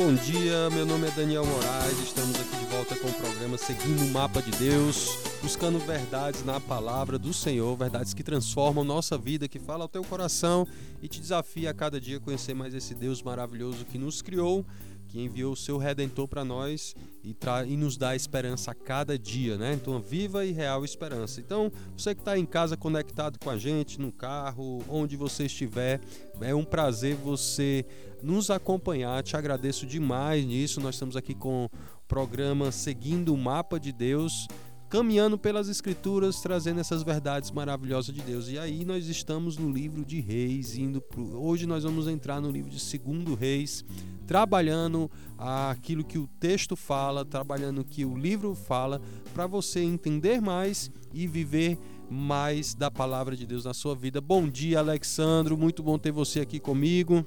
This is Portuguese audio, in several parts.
bom dia. Meu nome é Daniel Moraes. Estamos aqui de volta com o programa Seguindo o Mapa de Deus, buscando verdades na palavra do Senhor, verdades que transformam nossa vida, que fala ao teu coração e te desafia a cada dia a conhecer mais esse Deus maravilhoso que nos criou que enviou o seu redentor para nós e, e, nos dá esperança a cada dia, né? Então, viva e real esperança. Então, você que está em casa conectado com a gente, no carro, onde você estiver, é um prazer você nos acompanhar. Te agradeço demais nisso. Nós estamos aqui com o programa Seguindo o Mapa de Deus caminhando pelas escrituras, trazendo essas verdades maravilhosas de Deus. E aí nós estamos no livro de Reis, indo pro... hoje nós vamos entrar no livro de Segundo Reis, trabalhando aquilo que o texto fala, trabalhando o que o livro fala, para você entender mais e viver mais da palavra de Deus na sua vida. Bom dia, Alexandro, muito bom ter você aqui comigo.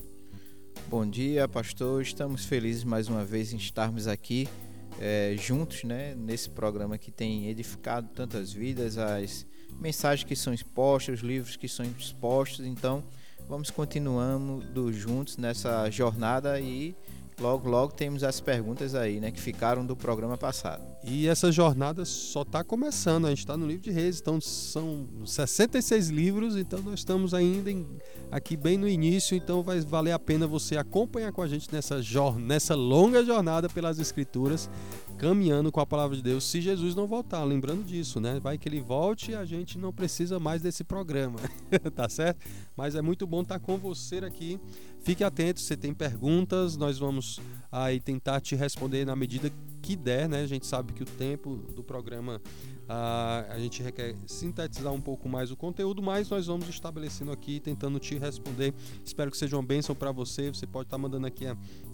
Bom dia, pastor. Estamos felizes mais uma vez em estarmos aqui é, juntos, né, nesse programa que tem edificado tantas vidas, as mensagens que são expostas, os livros que são expostos. Então, vamos continuando juntos nessa jornada e logo logo temos as perguntas aí, né, que ficaram do programa passado. E essa jornada só está começando, a gente está no livro de Reis, então são 66 livros, então nós estamos ainda em, aqui bem no início, então vai valer a pena você acompanhar com a gente nessa, nessa longa jornada pelas escrituras, caminhando com a palavra de Deus, se Jesus não voltar, lembrando disso, né? Vai que ele volte e a gente não precisa mais desse programa, tá certo? Mas é muito bom estar com você aqui. Fique atento, se tem perguntas, nós vamos aí tentar te responder na medida que der, né? A gente sabe que o tempo do programa uh, a gente requer sintetizar um pouco mais o conteúdo, mas nós vamos estabelecendo aqui, tentando te responder. Espero que seja uma bênção para você. Você pode estar tá mandando aqui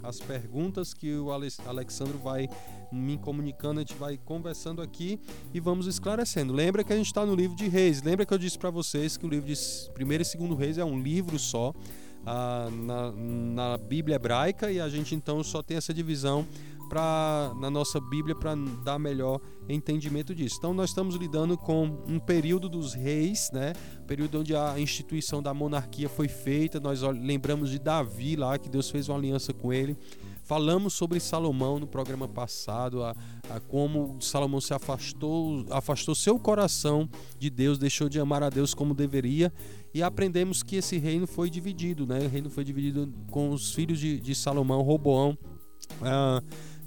as perguntas que o Alexandre vai me comunicando, a gente vai conversando aqui e vamos esclarecendo. Lembra que a gente está no livro de Reis. Lembra que eu disse para vocês que o livro de Primeiro e Segundo Reis é um livro só. Uh, na, na Bíblia hebraica e a gente então só tem essa divisão para na nossa Bíblia para dar melhor entendimento disso. Então nós estamos lidando com um período dos reis, né? Período onde a instituição da monarquia foi feita. Nós lembramos de Davi lá que Deus fez uma aliança com ele. Falamos sobre Salomão no programa passado, a, a, como Salomão se afastou, afastou seu coração de Deus, deixou de amar a Deus como deveria, e aprendemos que esse reino foi dividido, né? O reino foi dividido com os filhos de, de Salomão, Roboão, ah,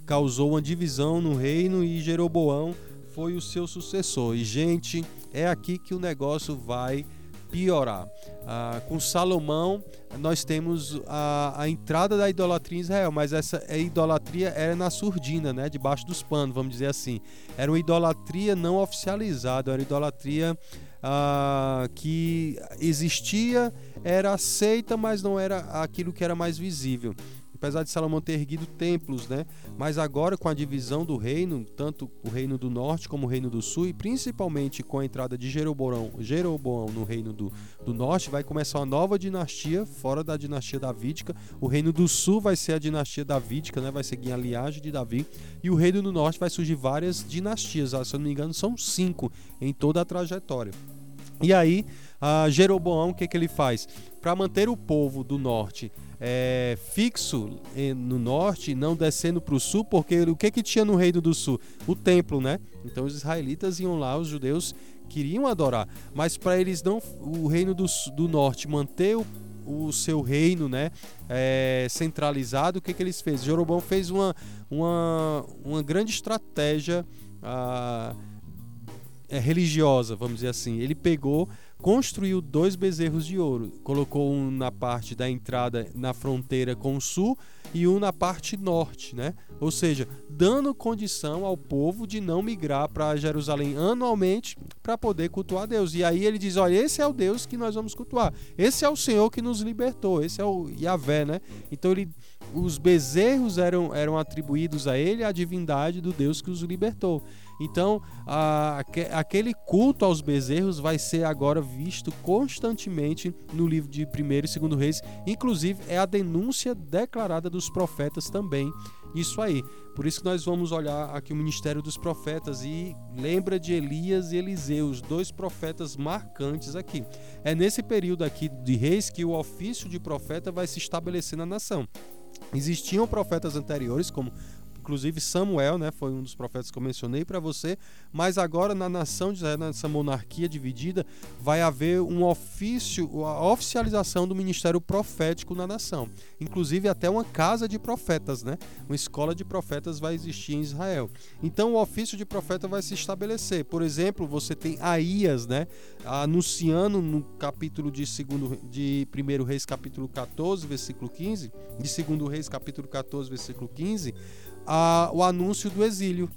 causou uma divisão no reino e Jeroboão foi o seu sucessor. E, gente, é aqui que o negócio vai piorar. Ah, com Salomão, nós temos a, a, entrada da idolatria em Israel, mas essa idolatria era na surdina, né? debaixo dos panos, vamos dizer assim. Era uma idolatria não oficializada, era idolatria ah, que existia, era aceita, mas não era aquilo que era mais visível apesar de Salomão ter erguido templos, né? Mas agora com a divisão do reino, tanto o reino do norte como o reino do sul, e principalmente com a entrada de Jeroboão, Jeroboão no reino do, do norte, vai começar uma nova dinastia, fora da dinastia davídica. O reino do sul vai ser a dinastia davídica, né? Vai seguir a linhagem de Davi. E o reino do norte vai surgir várias dinastias, ah, se eu não me engano, são cinco em toda a trajetória. E aí, a Jeroboão, o que, que ele faz? Para manter o povo do norte é, fixo no norte, não descendo para o sul, porque o que, que tinha no reino do sul? O templo, né? Então os israelitas iam lá, os judeus queriam adorar, mas para eles não, o reino do, do norte manter o, o seu reino, né, é, centralizado, o que, que eles fez? Jeroboão fez uma, uma, uma grande estratégia ah, é, religiosa, vamos dizer assim. Ele pegou construiu dois bezerros de ouro. Colocou um na parte da entrada na fronteira com o sul e um na parte norte, né? Ou seja, dando condição ao povo de não migrar para Jerusalém anualmente para poder cultuar Deus. E aí ele diz: olha, esse é o Deus que nós vamos cultuar. Esse é o Senhor que nos libertou. Esse é o Yahvé, né? Então ele os bezerros eram, eram atribuídos a ele a divindade do Deus que os libertou. Então, a, aquele culto aos bezerros vai ser agora visto constantemente no livro de 1 e 2 Reis. Inclusive, é a denúncia declarada dos profetas também. Isso aí. Por isso que nós vamos olhar aqui o ministério dos profetas e lembra de Elias e Eliseu, os dois profetas marcantes aqui. É nesse período aqui de reis que o ofício de profeta vai se estabelecer na nação. Existiam profetas anteriores, como Inclusive Samuel, né, foi um dos profetas que eu mencionei para você, mas agora na nação de Israel, nessa monarquia dividida, vai haver um ofício, a oficialização do ministério profético na nação. Inclusive até uma casa de profetas, né? Uma escola de profetas vai existir em Israel. Então o ofício de profeta vai se estabelecer. Por exemplo, você tem Aías, né, anunciando no capítulo de segundo de 1 Reis capítulo 14, versículo 15, de 2 Reis capítulo 14, versículo 15, a, o anúncio do exílio.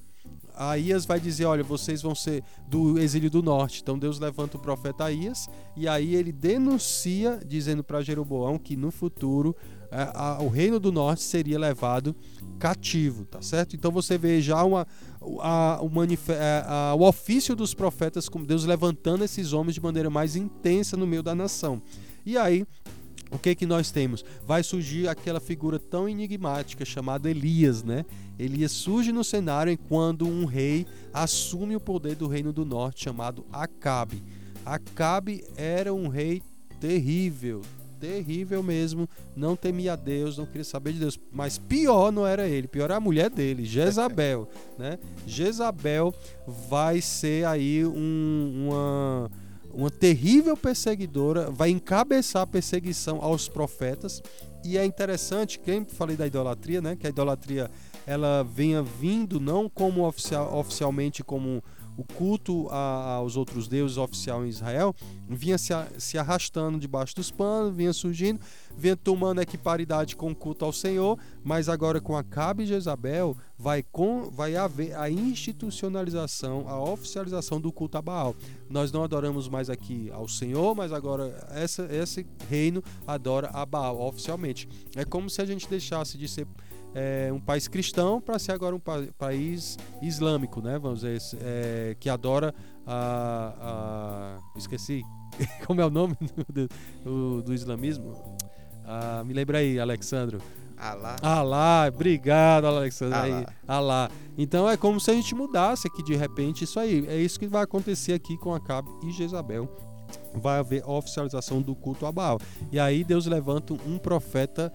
Aías vai dizer: Olha, vocês vão ser do exílio do norte. Então Deus levanta o profeta Aías e aí ele denuncia, dizendo para Jeroboão que no futuro é, a, o reino do norte seria levado cativo, tá certo? Então você vê já uma, a, o, é, o ofício dos profetas, como Deus levantando esses homens de maneira mais intensa no meio da nação. E aí o que que nós temos? Vai surgir aquela figura tão enigmática chamada Elias, né? Elias surge no cenário quando um rei assume o poder do reino do norte chamado Acabe. Acabe era um rei terrível, terrível mesmo, não temia Deus, não queria saber de Deus, mas pior não era ele, pior era a mulher dele, Jezabel, né? Jezabel vai ser aí um, uma uma terrível perseguidora, vai encabeçar a perseguição aos profetas. E é interessante, quem falei da idolatria, né? Que a idolatria ela venha vindo não como oficial, oficialmente como o culto a, aos outros deuses oficial em Israel vinha se, se arrastando debaixo dos panos, vinha surgindo, vinha tomando equiparidade com o culto ao Senhor, mas agora com Acabe e Jezabel vai, com, vai haver a institucionalização, a oficialização do culto a Baal. Nós não adoramos mais aqui ao Senhor, mas agora essa, esse reino adora a Baal oficialmente. É como se a gente deixasse de ser é, um país cristão para ser agora um pa país islâmico, né? Vamos dizer, é, que adora a, a, esqueci como é o nome do, do, do islamismo. Ah, me lembra aí, Alexandro. Alá. Alá, obrigado, Alexandre. Alá. Alá. Então é como se a gente mudasse aqui de repente isso aí. É isso que vai acontecer aqui com Acabe e Jezabel. Vai haver oficialização do culto a Baal. E aí Deus levanta um profeta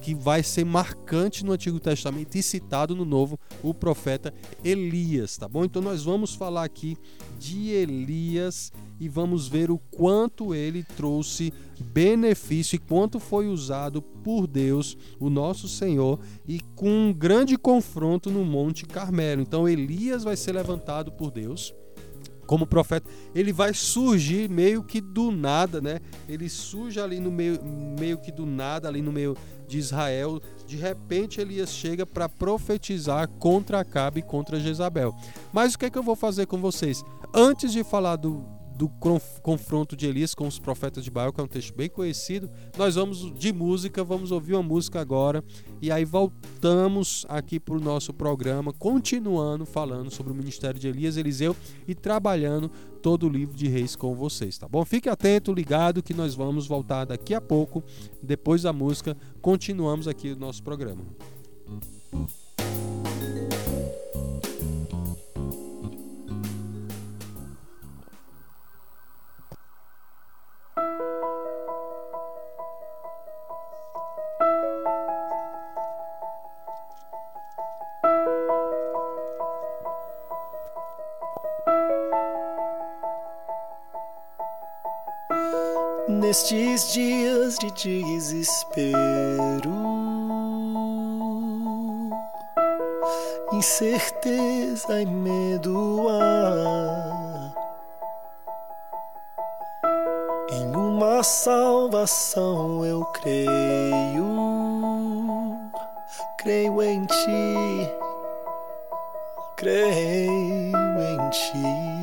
que vai ser marcante no Antigo Testamento e citado no Novo, o profeta Elias, tá bom? Então nós vamos falar aqui de Elias e vamos ver o quanto ele trouxe benefício e quanto foi usado por Deus, o nosso Senhor, e com um grande confronto no Monte Carmelo. Então Elias vai ser levantado por Deus como profeta, ele vai surgir meio que do nada, né? Ele surge ali no meio, meio que do nada, ali no meio de Israel. De repente Elias chega para profetizar contra Acabe e contra Jezabel. Mas o que é que eu vou fazer com vocês? Antes de falar do, do confronto de Elias com os profetas de Baal, que é um texto bem conhecido. Nós vamos de música, vamos ouvir uma música agora e aí voltamos aqui para o nosso programa, continuando falando sobre o ministério de Elias, Eliseu e trabalhando todo o livro de Reis com vocês, tá bom? Fique atento, ligado que nós vamos voltar daqui a pouco, depois da música, continuamos aqui o nosso programa. Nestes dias de desespero, incerteza e medo há. Em uma salvação eu creio, creio em ti, creio em ti.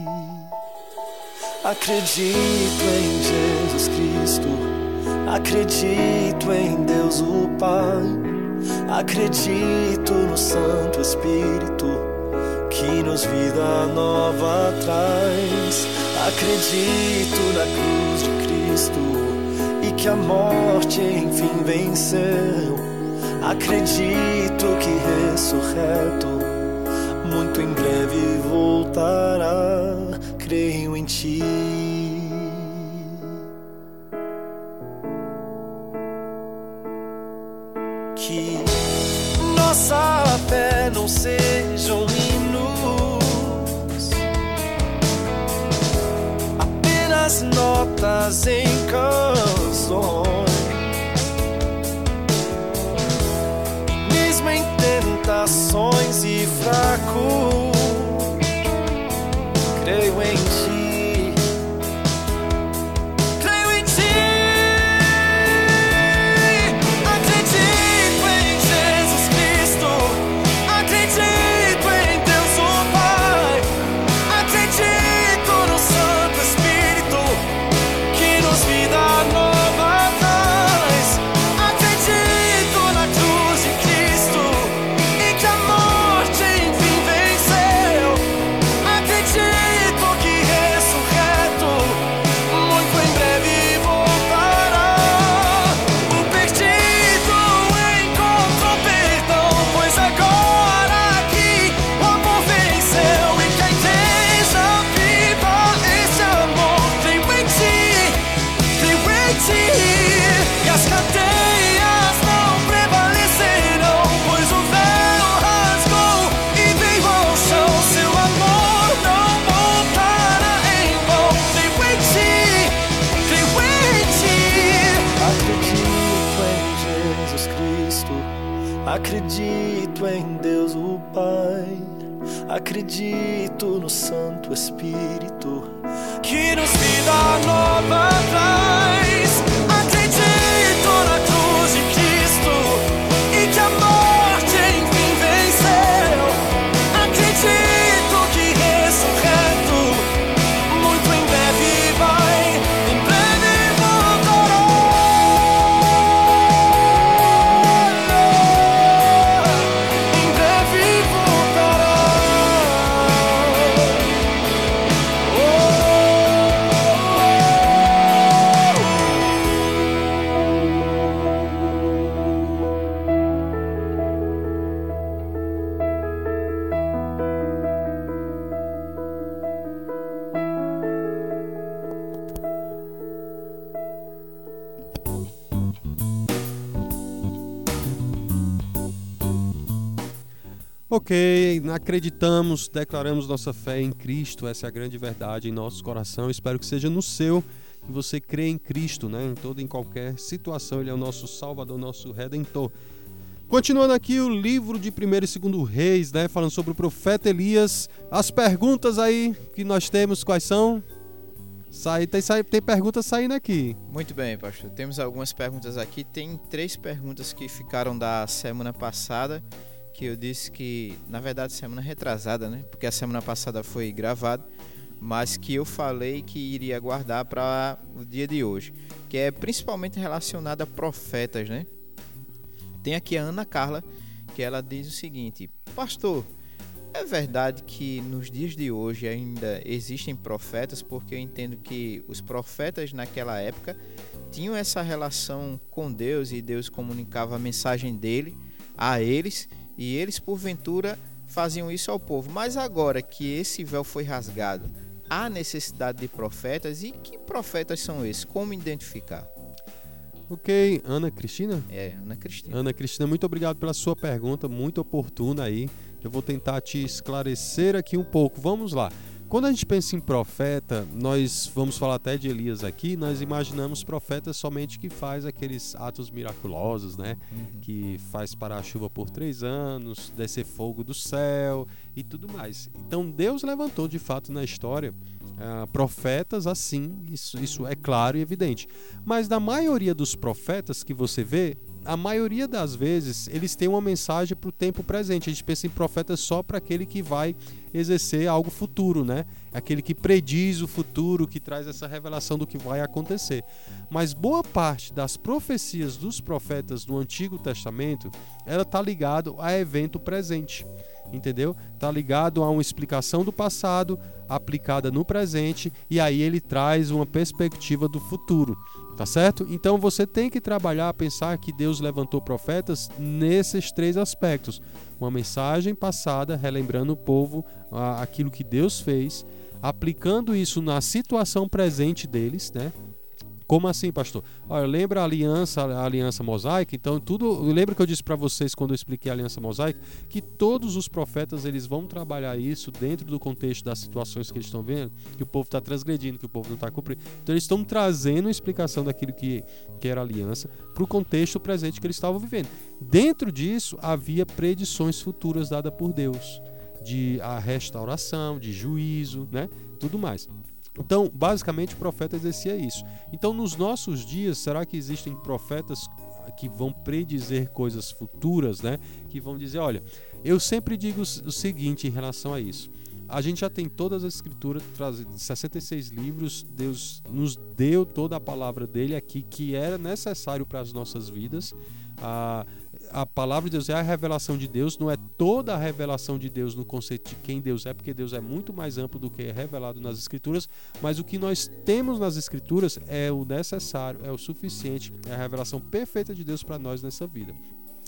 Acredito em Jesus Cristo, acredito em Deus o Pai, acredito no Santo Espírito que nos vida nova traz. Acredito na cruz de Cristo e que a morte enfim venceu. Acredito que ressurreto muito em breve voltará creio em ti. Que nossa fé não seja um apenas notas em canções, mesmo em tentações e fracos. Ok, acreditamos, declaramos nossa fé em Cristo, essa é a grande verdade em nosso coração. Espero que seja no seu, que você crê em Cristo, né? Em toda em qualquer situação, Ele é o nosso Salvador, nosso Redentor. Continuando aqui o livro de 1 e 2 Reis, né? Falando sobre o profeta Elias. As perguntas aí que nós temos, quais são? Sai, tem, sai, tem perguntas saindo aqui. Muito bem, pastor. Temos algumas perguntas aqui. Tem três perguntas que ficaram da semana passada, que eu disse que, na verdade, semana retrasada, né? Porque a semana passada foi gravado, mas que eu falei que iria guardar para o dia de hoje, que é principalmente relacionada a profetas, né? Tem aqui a Ana Carla, que ela diz o seguinte: Pastor, é verdade que nos dias de hoje ainda existem profetas, porque eu entendo que os profetas naquela época tinham essa relação com Deus e Deus comunicava a mensagem dele a eles e eles porventura faziam isso ao povo. Mas agora que esse véu foi rasgado, há necessidade de profetas e que profetas são esses? Como identificar? Ok, Ana Cristina? É, Ana Cristina. Ana Cristina, muito obrigado pela sua pergunta, muito oportuna aí. Eu vou tentar te esclarecer aqui um pouco. Vamos lá. Quando a gente pensa em profeta, nós vamos falar até de Elias aqui, nós imaginamos profetas somente que faz aqueles atos miraculosos, né? Uhum. Que faz parar a chuva por três anos, descer fogo do céu e tudo mais. Então Deus levantou de fato na história ah, profetas assim, isso, isso é claro e evidente. Mas da maioria dos profetas que você vê, a maioria das vezes eles têm uma mensagem para o tempo presente. A gente pensa em profetas só para aquele que vai exercer algo futuro, né? Aquele que prediz o futuro, que traz essa revelação do que vai acontecer. Mas boa parte das profecias dos profetas no Antigo Testamento, ela tá ligado a evento presente. Entendeu? Tá ligado a uma explicação do passado aplicada no presente e aí ele traz uma perspectiva do futuro. Tá certo? Então você tem que trabalhar, pensar que Deus levantou profetas nesses três aspectos: uma mensagem passada, relembrando o povo aquilo que Deus fez, aplicando isso na situação presente deles, né? Como assim, pastor? Olha, lembra a aliança, a aliança mosaica? Então, tudo. Lembra que eu disse para vocês quando eu expliquei a aliança mosaica que todos os profetas eles vão trabalhar isso dentro do contexto das situações que eles estão vendo, que o povo está transgredindo, que o povo não está cumprindo. Então, eles estão trazendo a explicação daquilo que, que era aliança para o contexto presente que eles estavam vivendo. Dentro disso havia predições futuras dadas por Deus de a restauração, de juízo, né? Tudo mais. Então, basicamente, o profeta exercia isso. Então, nos nossos dias, será que existem profetas que vão predizer coisas futuras, né? Que vão dizer, olha, eu sempre digo o seguinte em relação a isso. A gente já tem todas as escrituras, 66 livros, Deus nos deu toda a palavra dele aqui que era necessário para as nossas vidas. Ah, a palavra de Deus é a revelação de Deus, não é toda a revelação de Deus no conceito de quem Deus é, porque Deus é muito mais amplo do que é revelado nas Escrituras, mas o que nós temos nas Escrituras é o necessário, é o suficiente, é a revelação perfeita de Deus para nós nessa vida.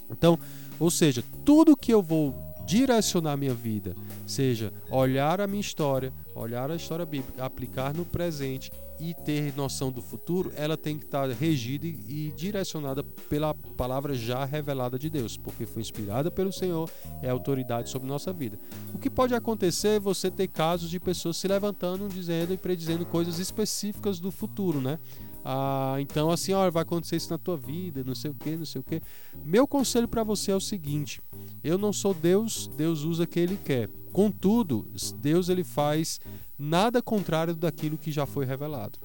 Então, ou seja, tudo que eu vou direcionar minha vida, seja olhar a minha história, olhar a história bíblica, aplicar no presente e ter noção do futuro, ela tem que estar regida e direcionada pela palavra já revelada de Deus, porque foi inspirada pelo Senhor, é autoridade sobre nossa vida. O que pode acontecer é você ter casos de pessoas se levantando, dizendo e predizendo coisas específicas do futuro, né? Ah, então assim, olha, vai acontecer isso na tua vida, não sei o que, não sei o que. Meu conselho para você é o seguinte: eu não sou Deus, Deus usa quem Ele quer. Contudo, Deus ele faz nada contrário daquilo que já foi revelado.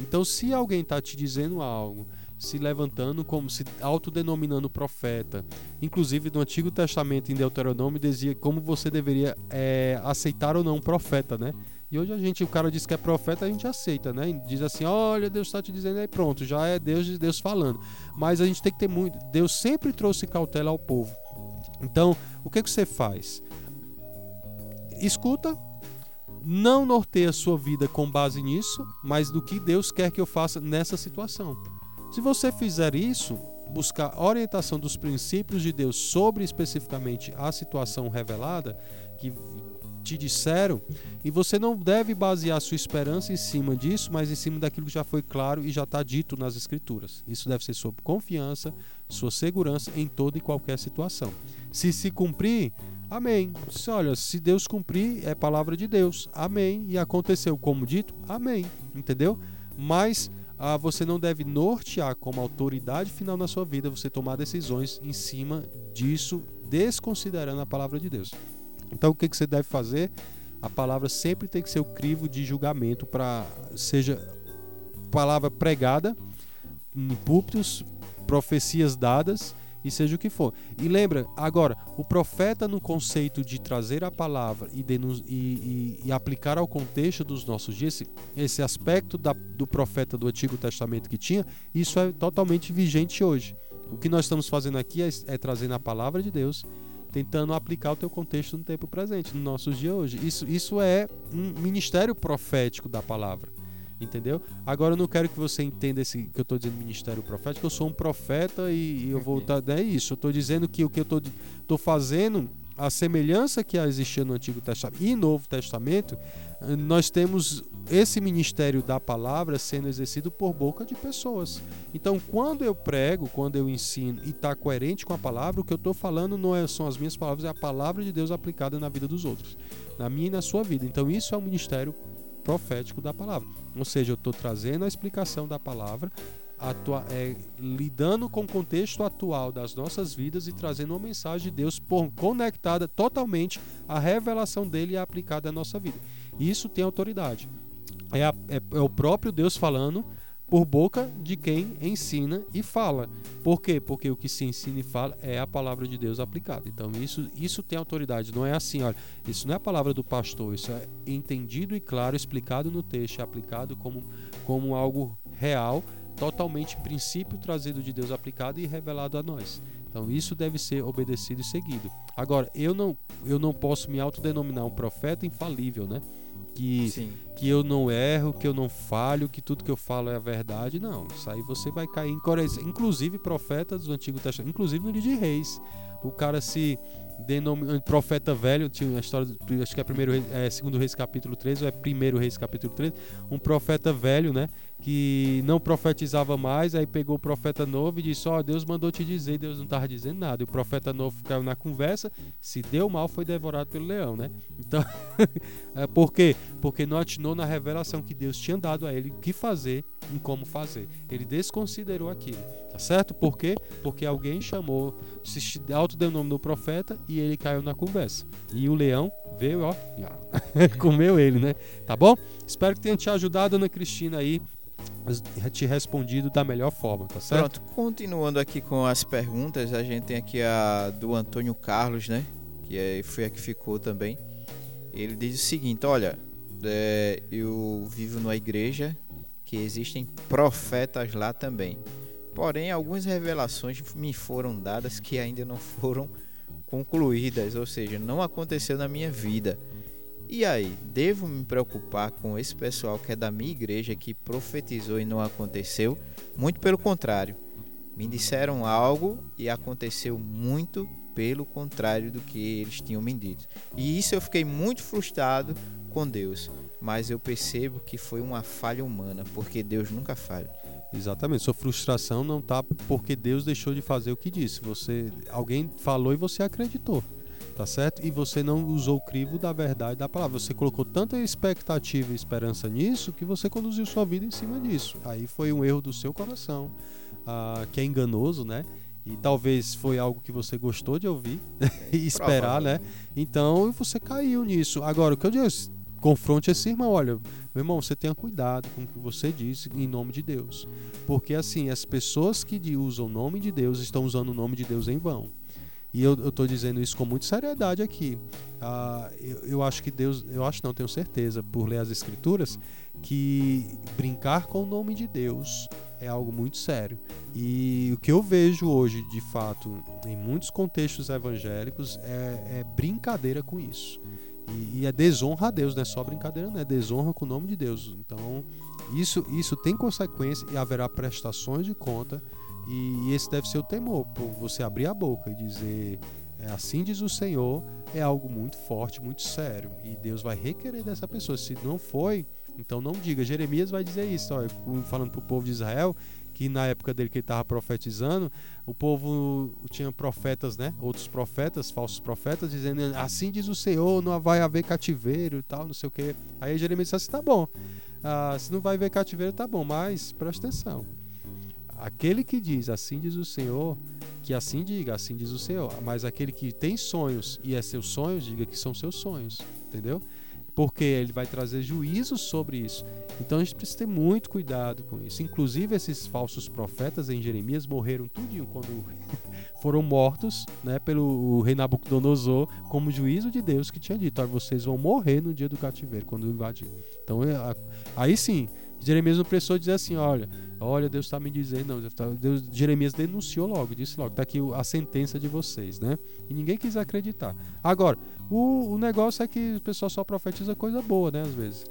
Então, se alguém está te dizendo algo, se levantando como se autodenominando profeta, inclusive no Antigo Testamento em Deuteronômio dizia como você deveria é, aceitar ou não um profeta, né? E hoje a gente, o cara diz que é profeta, a gente aceita, né? Diz assim, olha, Deus está te dizendo aí, pronto, já é Deus, Deus falando. Mas a gente tem que ter muito. Deus sempre trouxe cautela ao povo. Então, o que, que você faz? Escuta, não norteia a sua vida com base nisso, mas do que Deus quer que eu faça nessa situação. Se você fizer isso, buscar orientação dos princípios de Deus sobre especificamente a situação revelada que te disseram, e você não deve basear sua esperança em cima disso, mas em cima daquilo que já foi claro e já está dito nas Escrituras. Isso deve ser sua confiança, sua segurança em toda e qualquer situação. Se se cumprir, Amém. Se, olha, se Deus cumprir, é palavra de Deus. Amém. E aconteceu como dito? Amém. Entendeu? Mas ah, você não deve nortear como autoridade final na sua vida você tomar decisões em cima disso, desconsiderando a palavra de Deus. Então, o que, que você deve fazer? A palavra sempre tem que ser o crivo de julgamento para seja palavra pregada em púlpitos, profecias dadas e seja o que for. E lembra, agora, o profeta no conceito de trazer a palavra e, e, e, e aplicar ao contexto dos nossos dias, esse, esse aspecto da, do profeta do Antigo Testamento que tinha, isso é totalmente vigente hoje. O que nós estamos fazendo aqui é, é trazendo a palavra de Deus, tentando aplicar o teu contexto no tempo presente, nos nossos dias hoje. Isso, isso é um ministério profético da palavra entendeu? Agora eu não quero que você entenda esse que eu estou dizendo ministério profético, eu sou um profeta e, e eu vou estar, tá, é isso. Eu estou dizendo que o que eu estou fazendo, a semelhança que existia no Antigo Testamento e Novo Testamento, nós temos esse ministério da palavra sendo exercido por boca de pessoas. Então, quando eu prego, quando eu ensino e está coerente com a palavra, o que eu estou falando não é, são as minhas palavras, é a palavra de Deus aplicada na vida dos outros, na minha e na sua vida. Então, isso é um ministério profético da palavra. Ou seja, eu estou trazendo a explicação da palavra, atua, é, lidando com o contexto atual das nossas vidas e trazendo uma mensagem de Deus por, conectada totalmente à revelação dele e aplicada à nossa vida. Isso tem autoridade. É, a, é, é o próprio Deus falando por boca de quem ensina e fala. Por quê? Porque o que se ensina e fala é a palavra de Deus aplicada. Então isso, isso tem autoridade. Não é assim, olha, isso não é a palavra do pastor, isso é entendido e claro, explicado no texto, é aplicado como, como algo real, totalmente princípio trazido de Deus aplicado e revelado a nós. Então isso deve ser obedecido e seguido. Agora, eu não, eu não posso me autodenominar um profeta infalível, né? Que que eu não erro, que eu não falho, que tudo que eu falo é a verdade. Não, isso aí você vai cair em coração. Inclusive profetas do Antigo Testamento, inclusive no de Reis. O cara se denomina profeta velho, tinha uma história, acho que é primeiro Reis- é segundo Reis capítulo 13 ou é primeiro Reis capítulo 13, um profeta velho, né, que não profetizava mais, aí pegou o profeta novo e disse: "Ó, Deus mandou te dizer", Deus não estava dizendo nada. E o profeta novo caiu na conversa, se deu mal foi devorado pelo leão, né? Então, é, por quê? Porque não atinou na revelação que Deus tinha dado a ele o que fazer e como fazer. Ele desconsiderou aquilo, tá certo? Por quê? Porque alguém chamou, se autodenominou profeta e ele caiu na conversa. E o leão veio, ó, comeu ele, né? Tá bom? Espero que tenha te ajudado, Ana Cristina, aí, te respondido da melhor forma, tá certo? Pronto, continuando aqui com as perguntas, a gente tem aqui a do Antônio Carlos, né? Que é, foi a que ficou também. Ele diz o seguinte: Olha, é, eu vivo numa igreja que existem profetas lá também. Porém, algumas revelações me foram dadas que ainda não foram concluídas, ou seja, não aconteceu na minha vida. E aí, devo me preocupar com esse pessoal que é da minha igreja que profetizou e não aconteceu? Muito pelo contrário. Me disseram algo e aconteceu muito pelo contrário do que eles tinham me dito. E isso eu fiquei muito frustrado com Deus. Mas eu percebo que foi uma falha humana, porque Deus nunca falha. Exatamente. Sua frustração não tá porque Deus deixou de fazer o que disse. Você, alguém falou e você acreditou, tá certo? E você não usou o crivo da verdade da palavra. Você colocou tanta expectativa e esperança nisso que você conduziu sua vida em cima disso. Aí foi um erro do seu coração, ah, que é enganoso, né? E talvez foi algo que você gostou de ouvir e esperar, né? Então você caiu nisso. Agora, o que eu digo, confronte esse irmão, olha, meu irmão, você tenha cuidado com o que você disse em nome de Deus. Porque assim, as pessoas que usam o nome de Deus estão usando o nome de Deus em vão. E eu estou dizendo isso com muita seriedade aqui. Ah, eu, eu acho que Deus, eu acho não, tenho certeza, por ler as escrituras, que brincar com o nome de Deus é algo muito sério. E o que eu vejo hoje, de fato, em muitos contextos evangélicos, é, é brincadeira com isso. E, e é desonra a Deus, não é só brincadeira, não é desonra com o nome de Deus. Então, isso, isso tem consequência e haverá prestações de conta. E, e esse deve ser o temor, por você abrir a boca e dizer é, assim diz o Senhor, é algo muito forte, muito sério. E Deus vai requerer dessa pessoa. Se não foi, então não diga. Jeremias vai dizer isso, ó, falando para o povo de Israel, que na época dele que ele estava profetizando, o povo tinha profetas, né? Outros profetas, falsos profetas, dizendo assim diz o Senhor, não vai haver cativeiro e tal, não sei o que. Aí Jeremias disse assim: tá bom, ah, se não vai haver cativeiro, tá bom, mas presta atenção. Aquele que diz assim diz o Senhor, que assim diga, assim diz o Senhor. Mas aquele que tem sonhos e é seus sonhos, diga que são seus sonhos, entendeu? Porque ele vai trazer juízo sobre isso. Então a gente precisa ter muito cuidado com isso. Inclusive, esses falsos profetas em Jeremias morreram tudinho quando foram mortos né, pelo rei Nabucodonosor, como juízo de Deus que tinha dito: "Olha, vocês vão morrer no dia do cativeiro, quando invadir. Então, é, aí sim, Jeremias não precisou dizer assim: olha, olha, Deus está me dizendo, não. Deus tá- Deus, Jeremias denunciou logo, disse logo: está aqui a sentença de vocês, né? E ninguém quis acreditar. Agora, o, o negócio é que o pessoal só profetiza coisa boa, né? Às vezes.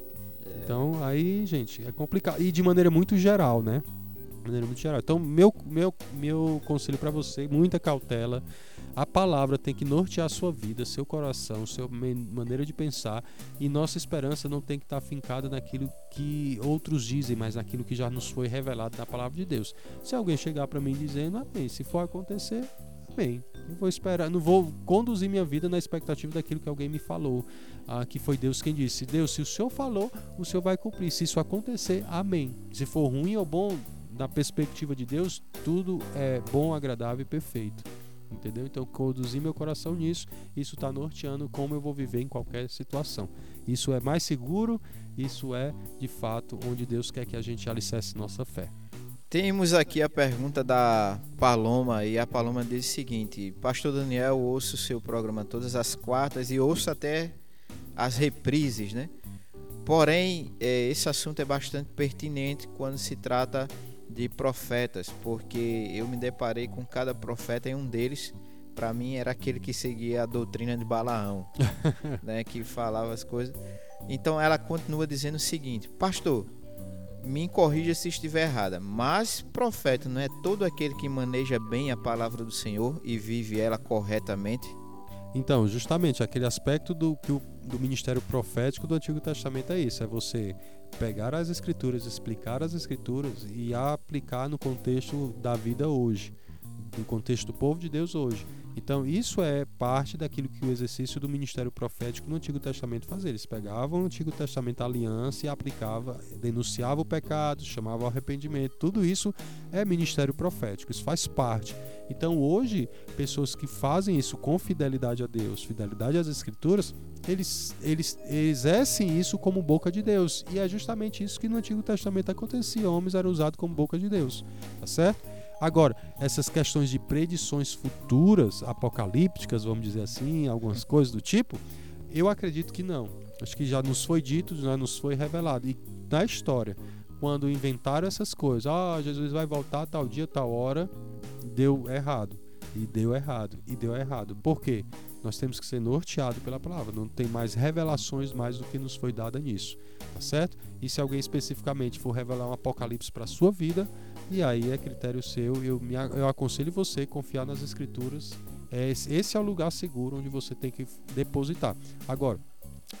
Então, aí, gente, é complicado. E de maneira muito geral, né? De maneira muito geral. Então, meu, meu, meu conselho para você, muita cautela. A palavra tem que nortear sua vida, seu coração, sua maneira de pensar. E nossa esperança não tem que estar fincada naquilo que outros dizem, mas naquilo que já nos foi revelado na palavra de Deus. Se alguém chegar para mim dizendo, amém. Se for acontecer, amém. Não vou esperar, não vou conduzir minha vida na expectativa daquilo que alguém me falou. Ah, que foi Deus quem disse. Deus, se o Senhor falou, o Senhor vai cumprir. Se isso acontecer, amém. Se for ruim ou bom, na perspectiva de Deus, tudo é bom, agradável e perfeito. Entendeu? Então, conduzir meu coração nisso, isso está norteando como eu vou viver em qualquer situação. Isso é mais seguro, isso é de fato onde Deus quer que a gente alicerce nossa fé. Temos aqui a pergunta da Paloma e a Paloma diz o seguinte: Pastor Daniel, ouço o seu programa todas as quartas e ouço até as reprises, né? Porém, eh, esse assunto é bastante pertinente quando se trata de profetas, porque eu me deparei com cada profeta e um deles, para mim, era aquele que seguia a doutrina de Balaão, né? Que falava as coisas. Então ela continua dizendo o seguinte: Pastor, me corrija se estiver errada, mas profeta não é todo aquele que maneja bem a palavra do Senhor e vive ela corretamente? Então, justamente aquele aspecto do do ministério profético do Antigo Testamento é isso: é você pegar as escrituras, explicar as escrituras e aplicar no contexto da vida hoje, no contexto do povo de Deus hoje. Então, isso é parte daquilo que o exercício do ministério profético no Antigo Testamento fazia. Eles pegavam o Antigo Testamento a aliança e aplicava, denunciava o pecado, chamava ao arrependimento. Tudo isso é ministério profético, isso faz parte. Então, hoje, pessoas que fazem isso com fidelidade a Deus, fidelidade às Escrituras, eles, eles exercem isso como boca de Deus. E é justamente isso que no Antigo Testamento acontecia. Homens eram usados como boca de Deus. Tá certo? Agora, essas questões de predições futuras, apocalípticas, vamos dizer assim, algumas coisas do tipo, eu acredito que não. Acho que já nos foi dito, já nos foi revelado. E na história, quando inventaram essas coisas, ah, Jesus vai voltar tal dia, tal hora, deu errado. E deu errado. E deu errado. Por quê? Nós temos que ser norteados pela palavra. Não tem mais revelações mais do que nos foi dada nisso. Tá certo? E se alguém especificamente for revelar um apocalipse para sua vida, e aí é critério seu. Eu, me, eu aconselho você a confiar nas escrituras. É, esse é o lugar seguro onde você tem que depositar. Agora,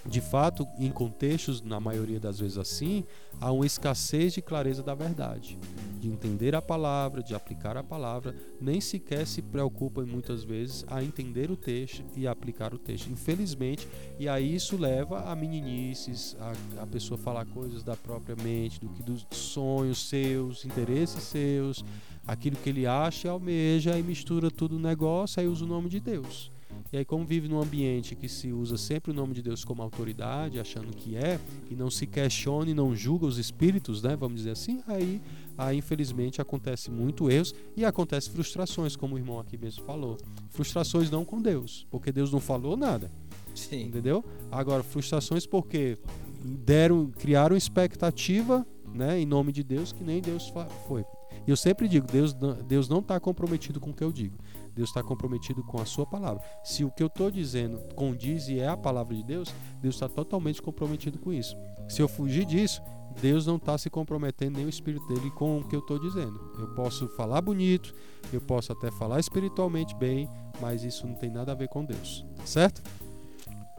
de fato, em contextos, na maioria das vezes assim, há uma escassez de clareza da verdade, de entender a palavra, de aplicar a palavra, nem sequer se preocupam muitas vezes a entender o texto e aplicar o texto. Infelizmente, e aí isso leva a meninices, a, a pessoa falar coisas da própria mente, do que dos sonhos seus, interesses seus, aquilo que ele acha e almeja, e mistura tudo no negócio, aí usa o nome de Deus. E aí, como vive num ambiente que se usa sempre o nome de Deus como autoridade, achando que é, e não se questiona e não julga os espíritos, né? Vamos dizer assim, aí, aí infelizmente acontece muito erros e acontece frustrações, como o irmão aqui mesmo falou. Frustrações não com Deus, porque Deus não falou nada. Sim. Entendeu? Agora, frustrações porque deram, criaram expectativa, né, em nome de Deus que nem Deus foi. E eu sempre digo, Deus, Deus não está comprometido com o que eu digo. Deus está comprometido com a sua palavra. Se o que eu estou dizendo condiz e é a palavra de Deus, Deus está totalmente comprometido com isso. Se eu fugir disso, Deus não está se comprometendo nem o espírito dele com o que eu estou dizendo. Eu posso falar bonito, eu posso até falar espiritualmente bem, mas isso não tem nada a ver com Deus, certo?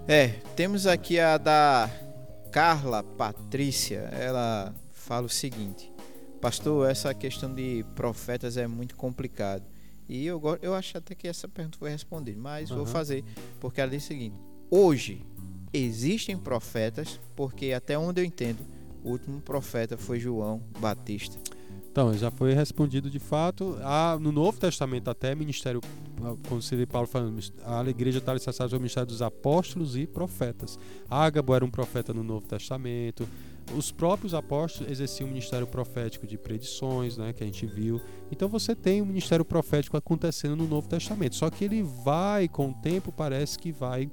É, temos aqui a da Carla Patrícia. Ela fala o seguinte: Pastor, essa questão de profetas é muito complicado. E eu, eu acho até que essa pergunta foi respondida, mas uhum. vou fazer, porque ela diz o seguinte: hoje existem profetas, porque até onde eu entendo, o último profeta foi João Batista. Então, já foi respondido de fato. Há, no Novo Testamento, até ministério, quando se Paulo falando, a igreja está alicerçada o ministério dos apóstolos e profetas. Ágabo era um profeta no Novo Testamento os próprios apóstolos exerciam o ministério profético de predições, né, que a gente viu. Então você tem o ministério profético acontecendo no Novo Testamento, só que ele vai com o tempo parece que vai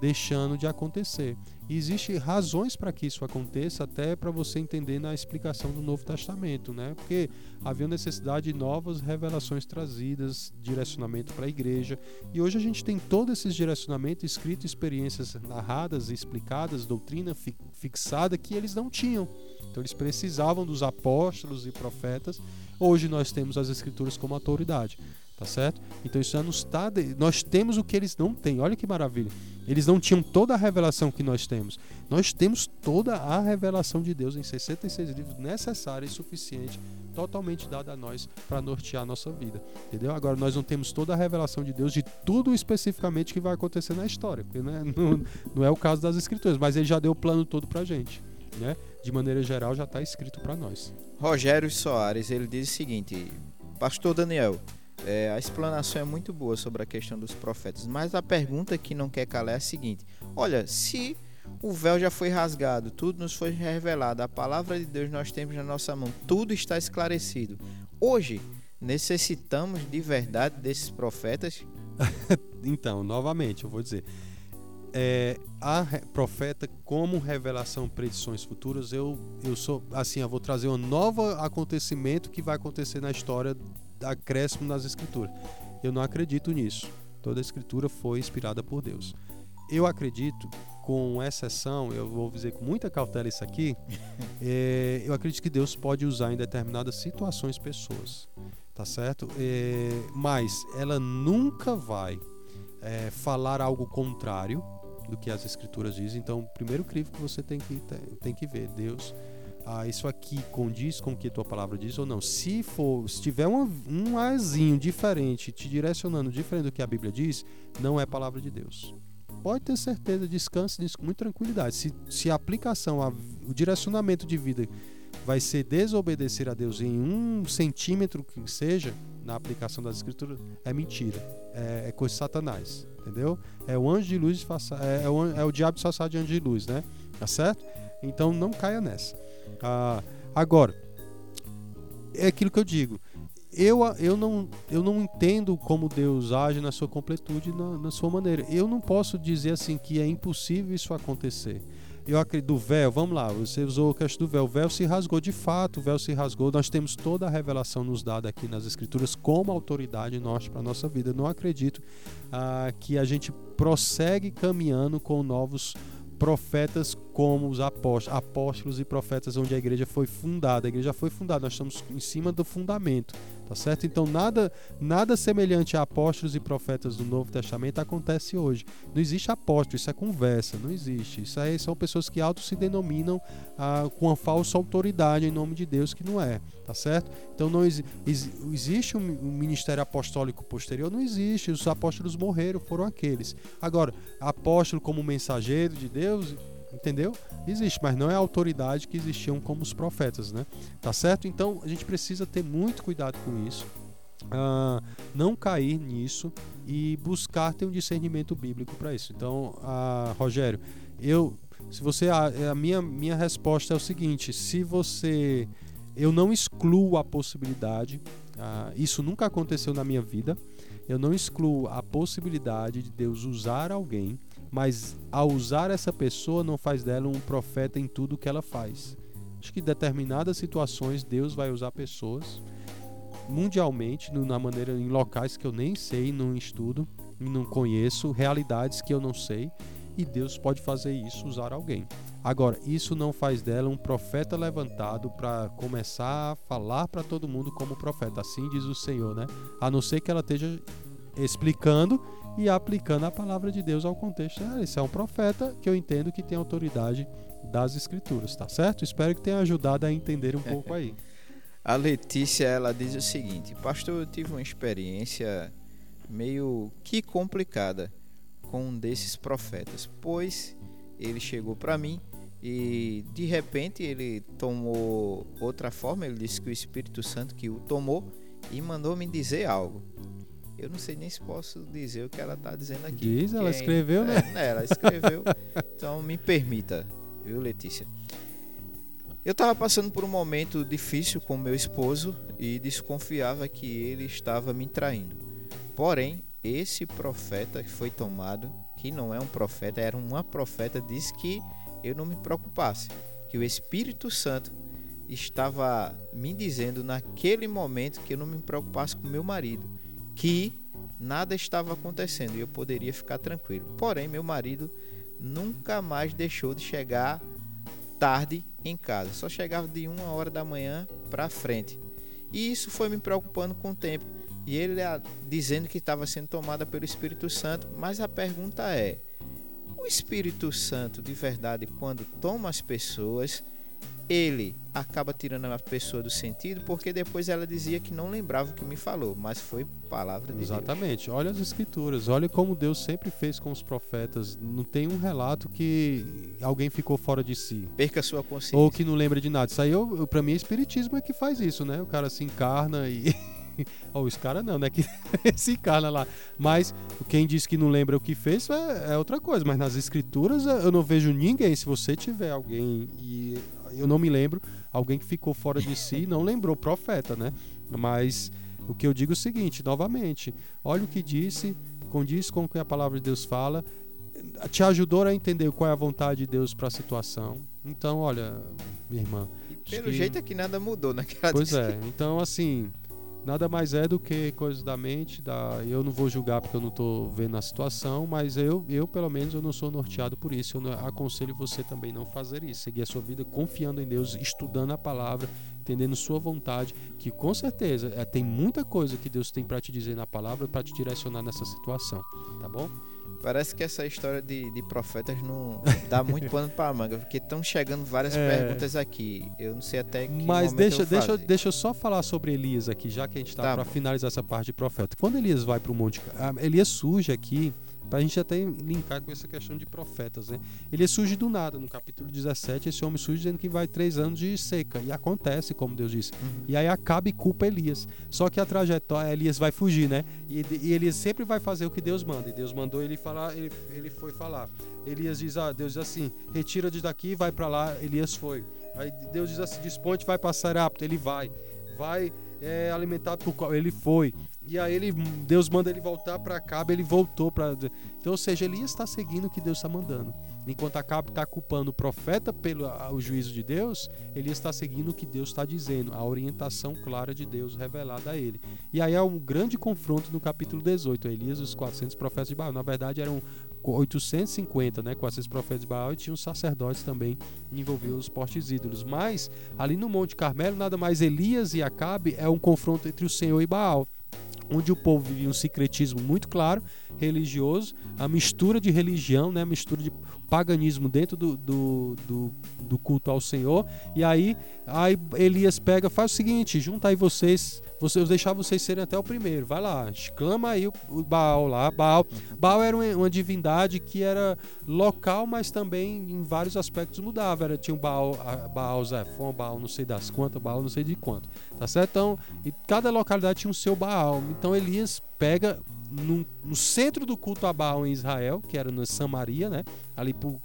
deixando de acontecer. E existem razões para que isso aconteça, até para você entender na explicação do Novo Testamento, né? Porque havia necessidade de novas revelações trazidas, direcionamento para a igreja. E hoje a gente tem todo esses direcionamentos escrito, experiências narradas e explicadas, doutrina fi fixada que eles não tinham. Então eles precisavam dos apóstolos e profetas. Hoje nós temos as escrituras como autoridade tá certo? Então isso já nos está. Nós temos o que eles não têm. Olha que maravilha. Eles não tinham toda a revelação que nós temos. Nós temos toda a revelação de Deus em 66 livros necessária e suficiente, totalmente dada a nós para nortear a nossa vida. Entendeu? Agora nós não temos toda a revelação de Deus de tudo especificamente que vai acontecer na história, porque né, não, não é o caso das escrituras, mas ele já deu o plano todo para gente, né? De maneira geral já está escrito para nós. Rogério Soares ele diz o seguinte: Pastor Daniel, é, a explanação é muito boa sobre a questão dos profetas, mas a pergunta que não quer calar é a seguinte: olha, se o véu já foi rasgado, tudo nos foi revelado, a palavra de Deus nós temos na nossa mão, tudo está esclarecido. Hoje, necessitamos de verdade desses profetas? então, novamente, eu vou dizer. É, a profeta como revelação predições futuras eu eu sou assim eu vou trazer um novo acontecimento que vai acontecer na história acréscimo nas escrituras. Eu não acredito nisso. Toda a escritura foi inspirada por Deus. Eu acredito com exceção, eu vou dizer com muita cautela isso aqui, é, eu acredito que Deus pode usar em determinadas situações pessoas, tá certo? É, mas ela nunca vai é, falar algo contrário do que as escrituras dizem. Então, o primeiro crivo que você tem que, tem que ver, Deus, ah, isso aqui condiz com o que tua palavra diz ou não. Se for, se tiver um, um azinho diferente, te direcionando diferente do que a Bíblia diz, não é palavra de Deus. Pode ter certeza, descanse nisso com muita tranquilidade. Se, se a aplicação, a, o direcionamento de vida vai ser desobedecer a Deus em um centímetro que seja, na aplicação das escrituras, é mentira. É, é coisa de Satanás. Entendeu? É o anjo de luz, é, é, o, é o diabo disfarçado de anjo de luz, né? Tá certo? Então não caia nessa. Ah, agora, é aquilo que eu digo. Eu, eu, não, eu não entendo como Deus age na sua completude, na, na sua maneira. Eu não posso dizer assim que é impossível isso acontecer eu acredito, do véu, vamos lá, você usou o questão do véu, o véu se rasgou de fato, o véu se rasgou, nós temos toda a revelação nos dada aqui nas escrituras como autoridade nossa para a nossa vida. não acredito ah, que a gente prossegue caminhando com novos profetas como os apóstolos, apóstolos e profetas onde a igreja foi fundada. A igreja foi fundada, nós estamos em cima do fundamento, tá certo? Então nada nada semelhante a apóstolos e profetas do Novo Testamento acontece hoje. Não existe apóstolo, isso é conversa, não existe. Isso aí são pessoas que auto se denominam ah, com a falsa autoridade em nome de Deus que não é, tá certo? Então não ex, ex, existe um, um ministério apostólico posterior, não existe. Os apóstolos morreram, foram aqueles. Agora, apóstolo como mensageiro de Deus, entendeu? Existe, mas não é a autoridade que existiam como os profetas, né? Tá certo? Então a gente precisa ter muito cuidado com isso, uh, não cair nisso e buscar ter um discernimento bíblico para isso. Então, uh, Rogério, eu, se você a, a minha minha resposta é o seguinte: se você, eu não excluo a possibilidade, uh, isso nunca aconteceu na minha vida. Eu não excluo a possibilidade de Deus usar alguém mas ao usar essa pessoa não faz dela um profeta em tudo que ela faz. Acho que em determinadas situações Deus vai usar pessoas mundialmente, na maneira em locais que eu nem sei, não estudo, não conheço, realidades que eu não sei, e Deus pode fazer isso, usar alguém. Agora, isso não faz dela um profeta levantado para começar a falar para todo mundo como profeta. Assim diz o Senhor, né? A não ser que ela esteja explicando e aplicando a palavra de Deus ao contexto. Ah, esse é um profeta que eu entendo que tem autoridade das escrituras, tá certo? Espero que tenha ajudado a entender um pouco aí. A Letícia, ela diz o seguinte: Pastor, eu tive uma experiência meio que complicada com um desses profetas, pois ele chegou para mim e de repente ele tomou outra forma, ele disse que o Espírito Santo que o tomou e mandou me dizer algo. Eu não sei nem se posso dizer o que ela está dizendo aqui. Diz, ela escreveu, né? É, ela escreveu. então me permita, viu, Letícia? Eu estava passando por um momento difícil com meu esposo e desconfiava que ele estava me traindo. Porém, esse profeta que foi tomado, que não é um profeta, era uma profeta, disse que eu não me preocupasse, que o Espírito Santo estava me dizendo naquele momento que eu não me preocupasse com meu marido que nada estava acontecendo e eu poderia ficar tranquilo. Porém, meu marido nunca mais deixou de chegar tarde em casa, só chegava de uma hora da manhã para frente. E isso foi me preocupando com o tempo. E ele dizendo que estava sendo tomada pelo Espírito Santo, mas a pergunta é: o Espírito Santo de verdade, quando toma as pessoas, ele acaba tirando a pessoa do sentido, porque depois ela dizia que não lembrava o que me falou, mas foi palavra de Exatamente. Deus. Olha as escrituras, olha como Deus sempre fez com os profetas. Não tem um relato que alguém ficou fora de si. Perca sua consciência. Ou que não lembra de nada. Isso aí, eu, para mim, é espiritismo é que faz isso, né? O cara se encarna e oh, os caras não, né? Que se encarna lá. Mas quem diz que não lembra o que fez é, é, outra coisa. Mas nas escrituras eu não vejo ninguém. Se você tiver alguém e eu não me lembro, alguém que ficou fora de si não lembrou, profeta, né? Mas o que eu digo é o seguinte, novamente, olha o que disse, condiz com o que a palavra de Deus fala, te ajudou a entender qual é a vontade de Deus para a situação. Então, olha, minha irmã. pelo que... jeito é que nada mudou naquela Pois é, então assim, nada mais é do que coisas da mente. Da, eu não vou julgar porque eu não estou vendo a situação, mas eu, eu, pelo menos, eu não sou norteado por isso. Eu não- aconselho você também não fazer isso. Seguir a sua vida confiando em Deus, estudando a palavra, entendendo sua vontade, que com certeza é, tem muita coisa que Deus tem para te dizer na palavra para te direcionar nessa situação, tá bom? Parece que essa história de, de profetas não dá muito pano pra manga, porque estão chegando várias É. perguntas aqui. Eu não sei até que Mas deixa, eu deixa, fazer. deixa eu só falar sobre Elias aqui, já que a gente está Tá para bom. finalizar essa parte de profeta. Quando Elias vai para o monte, ah, Elias surge aqui, para a gente até linkar com essa questão de profetas, né? Ele surge do nada, no capítulo 17, esse homem surge dizendo que vai três anos de seca, e acontece, como Deus disse. Uhum. E aí acaba e culpa Elias. Só que a trajetória, Elias vai fugir, né? E, e Elias sempre vai fazer o que Deus manda. E Deus mandou ele falar, ele, ele foi falar. Elias diz, ah, Deus diz assim, retira de daqui, vai para lá. Elias foi. Aí Deus diz assim, desponte, vai para Sarapta. Ele vai. Vai é, alimentado por qual? Ele foi. E aí ele, Deus manda ele voltar para Acabe, ele voltou para. Então, ou seja, Elias está seguindo o que Deus está mandando. Enquanto Acabe está culpando o profeta pelo o juízo de Deus, Elias está seguindo o que Deus está dizendo, a orientação clara de Deus revelada a ele. E aí é um grande confronto no capítulo 18. Elias e os 400 profetas de Baal. Na verdade, eram 850, né? 400 profetas de Baal e tinha os sacerdotes também envolvidos os postes ídolos. Mas ali no Monte Carmelo, nada mais Elias e Acabe é um confronto entre o Senhor e Baal onde o povo vivia um secretismo muito claro, religioso, a mistura de religião, né, a mistura de paganismo dentro do, do, do, do culto ao Senhor. E aí, aí Elias pega, faz o seguinte: junta aí vocês, vocês deixar vocês serem até o primeiro. Vai lá, exclama aí o, o Baal lá. Baal, Baal era uma, uma divindade que era local, mas também em vários aspectos mudava. Era, tinha o Baal, a- Baal Zefon, Baal não sei das quantas, Baal não sei de quanto. Tá certo? Então, e cada localidade tinha o seu Baal. Então Elias pega no, no centro do culto a Baal em Israel, que era na Samaria, né? Ali por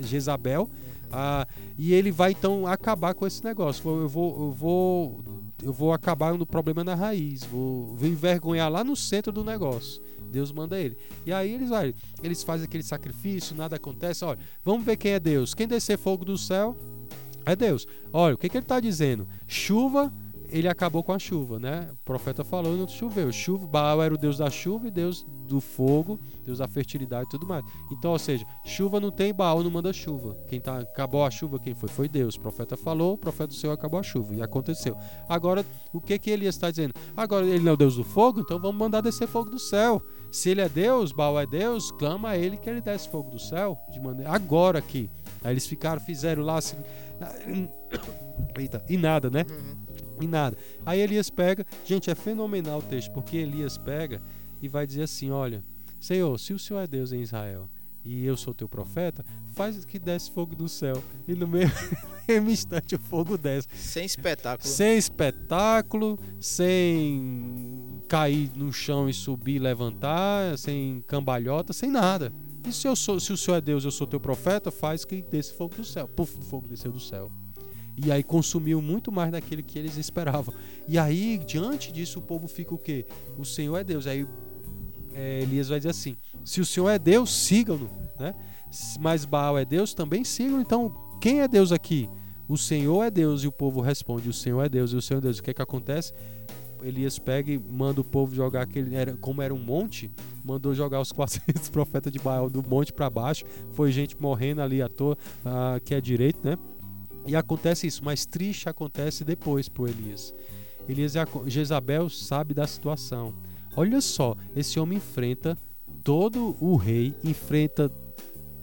Jezabel. Ah, e ele vai então acabar com esse negócio. Eu vou, eu vou, eu vou acabar no problema na raiz. Vou, vou envergonhar lá no centro do negócio. Deus manda ele. E aí eles, olha, eles fazem aquele sacrifício, nada acontece. Olha, vamos ver quem é Deus. Quem descer fogo do céu é Deus. Olha, o que, que ele está dizendo? Chuva, ele acabou com a chuva, né? O profeta falou e não choveu. Chuva, Baal era o Deus da chuva e Deus do fogo, Deus da fertilidade e tudo mais. Então, ou seja, chuva não tem, Baal não manda chuva. Quem tá, acabou a chuva, quem foi? Foi Deus. O profeta falou, o profeta do Senhor acabou a chuva. E aconteceu. Agora, o que que Elias está dizendo? Agora, ele não é o Deus do fogo, então vamos mandar descer fogo do céu. Se ele é Deus, Baal é Deus, clama a ele que ele desce fogo do céu. De maneira, agora aqui. Aí eles ficaram, fizeram lá. se- Eita, e nada, né? E nada. Aí Elias pega, gente, é fenomenal o texto, porque Elias pega e vai dizer assim: Olha, Senhor, se o Senhor é Deus em Israel e eu sou teu profeta, faz que desce fogo do céu. E no mesmo, mesmo instante o fogo desce. Sem espetáculo. Sem espetáculo, sem cair no chão e subir e levantar, sem cambalhota, sem nada. E se, eu sou, se o Senhor é Deus eu sou teu profeta, faz que desce fogo do céu. Puf, o fogo desceu do céu. E aí consumiu muito mais daquilo que eles esperavam. E aí, diante disso, o povo fica o quê? O Senhor é Deus. Aí é, Elias vai dizer assim: se o Senhor é Deus, sigam-no. Né? Mas Baal é Deus, também sigam. Então, quem é Deus aqui? O Senhor é Deus. E o povo responde: O Senhor é Deus. E o Senhor é Deus. O que é que acontece? Elias pega e manda o povo jogar aquele. Era, como era um monte, mandou jogar os 400 profetas de Baal do monte para baixo. Foi gente morrendo ali à toa, ah, que é direito, né? E acontece isso, mas triste acontece depois pro Elias. Elias Jezabel sabe da situação. Olha só, esse homem enfrenta todo o rei, enfrenta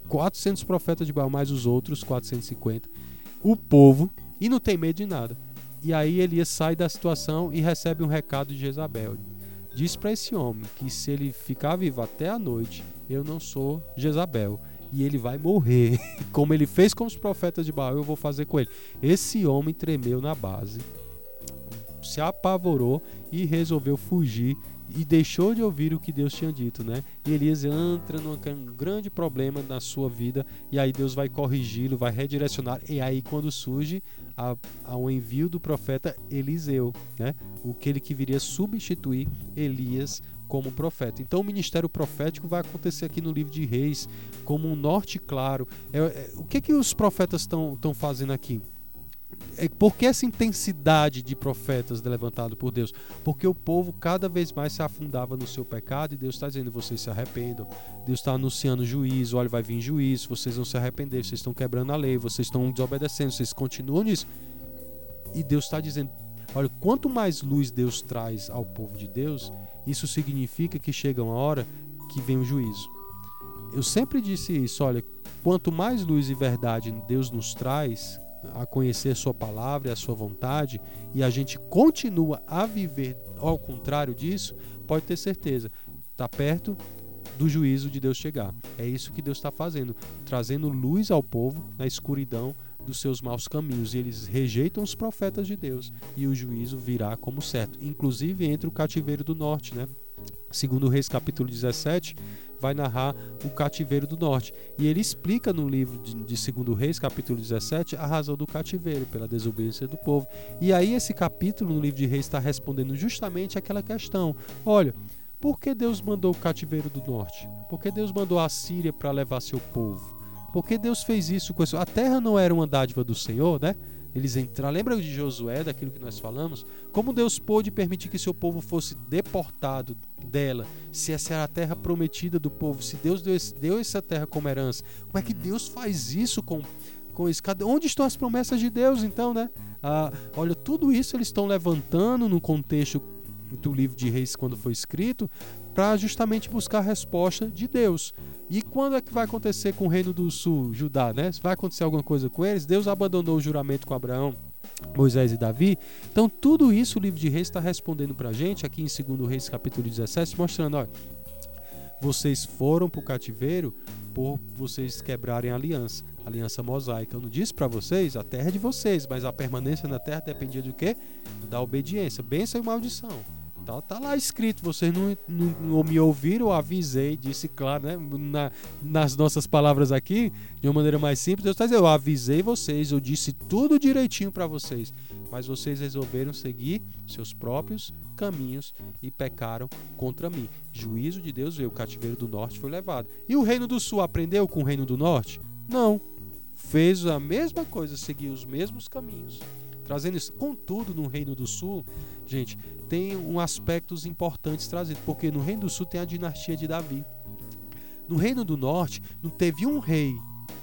400 profetas de Baal, mais os outros 450, o povo, e não tem medo de nada. E aí Elias sai da situação e recebe um recado de Jezabel. Diz para esse homem que se ele ficar vivo até a noite, eu não sou Jezabel. E ele vai morrer. Como ele fez com os profetas de Baal, eu vou fazer com ele. Esse homem tremeu na base, se apavorou e resolveu fugir e deixou de ouvir o que Deus tinha dito, né? E Elias entra num um grande problema na sua vida e aí Deus vai corrigi-lo, vai redirecionar e aí quando surge um envio do profeta Eliseu, né? O que ele que viria substituir Elias como profeta. Então o ministério profético vai acontecer aqui no livro de Reis como um norte claro. É- é- o que que os profetas estão fazendo aqui? é, por que essa intensidade de profetas levantado por Deus? Porque o povo cada vez mais se afundava no seu pecado e Deus está dizendo: vocês se arrependam. Deus está anunciando juízo: olha, vai vir juízo, vocês vão se arrepender, vocês estão quebrando a lei, vocês estão desobedecendo, vocês continuam nisso. E Deus está dizendo: olha, quanto mais luz Deus traz ao povo de Deus, isso significa que chega uma hora que vem o juízo. Eu sempre disse isso: olha, quanto mais luz e verdade Deus nos traz, a conhecer Sua palavra e a Sua vontade, e a gente continua a viver ao contrário disso, pode ter certeza, está perto do juízo de Deus chegar. É isso que Deus está fazendo, trazendo luz ao povo na escuridão dos seus maus caminhos. E eles rejeitam os profetas de Deus e o juízo virá como certo, inclusive entre o cativeiro do norte, né? Segundo Reis capítulo 17, vai narrar o cativeiro do norte. E ele explica no livro de, de Segundo Reis, capítulo 17, a razão do cativeiro, pela desobediência do povo. E aí esse capítulo no livro de Reis está respondendo justamente aquela questão. Olha, por que Deus mandou o cativeiro do norte? Por que Deus mandou a Síria para levar seu povo? Por que Deus fez isso com isso? A terra não era uma dádiva do Senhor, né? eles entraram. Lembra de Josué, daquilo que nós falamos? Como Deus pôde permitir que seu povo fosse deportado dela? Se essa era a terra prometida do povo, se Deus deu, deu essa terra como herança, como é que Deus faz isso com, com isso? Onde estão as promessas de Deus, então, né? Ah, olha, tudo isso eles estão levantando no contexto do livro de Reis, quando foi escrito, para justamente buscar a resposta de Deus. E quando é que vai acontecer com o reino do sul, Judá, né? Vai acontecer alguma coisa com eles? Deus abandonou o juramento com Abraão, Moisés e Davi. Então, tudo isso o livro de Reis está respondendo para a gente, aqui em 2 Reis capítulo 17, mostrando, olha, vocês foram para o cativeiro por vocês quebrarem a aliança, a aliança mosaica. Eu não disse para vocês, a terra é de vocês, mas a permanência na terra dependia do quê? Da obediência, bênção e maldição. Tá, tá lá escrito, vocês não, não, me ouviram, avisei, disse claro, né? Na, nas nossas palavras aqui, de uma maneira mais simples, Deus está dizendo, eu avisei vocês, eu disse tudo direitinho para vocês, mas vocês resolveram seguir seus próprios caminhos e pecaram contra mim. Juízo de Deus veio, o cativeiro do norte foi levado. E o reino do sul aprendeu com o reino do norte? Não. Fez a mesma coisa, seguiu os mesmos caminhos trazendo isso. Contudo, no Reino do Sul, gente, tem um aspectos importantes trazidos, porque no Reino do Sul tem a dinastia de Davi. No Reino do Norte, não teve um rei